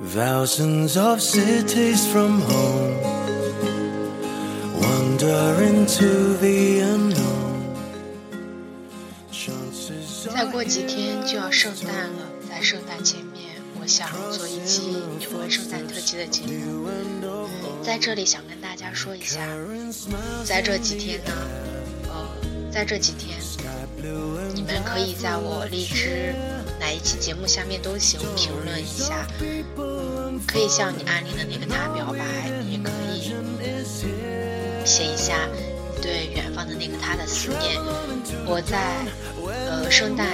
Thousands of cities from home wander into the unknown. 再过几天就要圣诞了，在圣诞前面，我想做一期有关圣诞特辑的节目。在这里想跟大家说一下，在这几天呢，呃，在这几天，你们可以在我荔枝哪一期节目下面都行评论一下。可以向你暗恋的那个他表白，也可以写一下对远方的那个他的思念。我在呃圣诞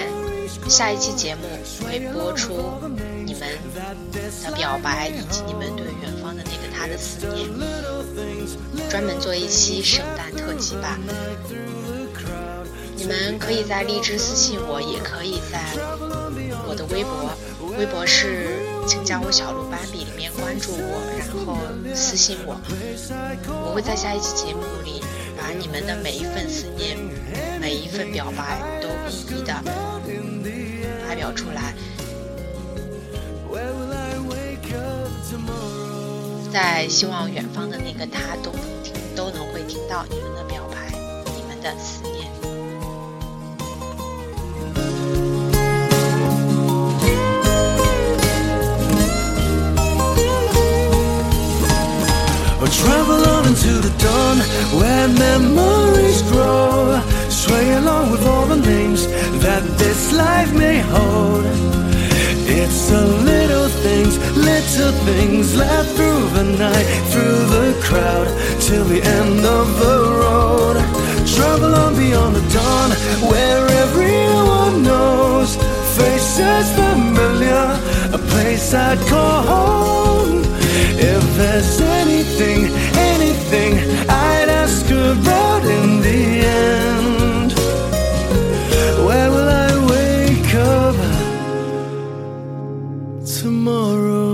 下一期节目会播出你们的表白以及你们对远方的那个他的思念，专门做一期圣诞特辑吧。你们可以在荔枝私信我，也可以在我的微博，微博是。请加我小鹿斑比里面关注我，然后私信我，我会在下一期节目里把你们的每一份思念、每一份表白都一一的发表出来。在希望远方的那个他都能听，都能会听到你们的表白，你们的思念。Travel on into the dawn where memories grow. Sway along with all the names that this life may hold. It's the little things, little things left through the night, through the crowd, till the end of the road. Travel on beyond the dawn where everyone knows. Faces familiar, a place I'd call home there's anything, anything I'd ask about in the end. Where will I wake up tomorrow?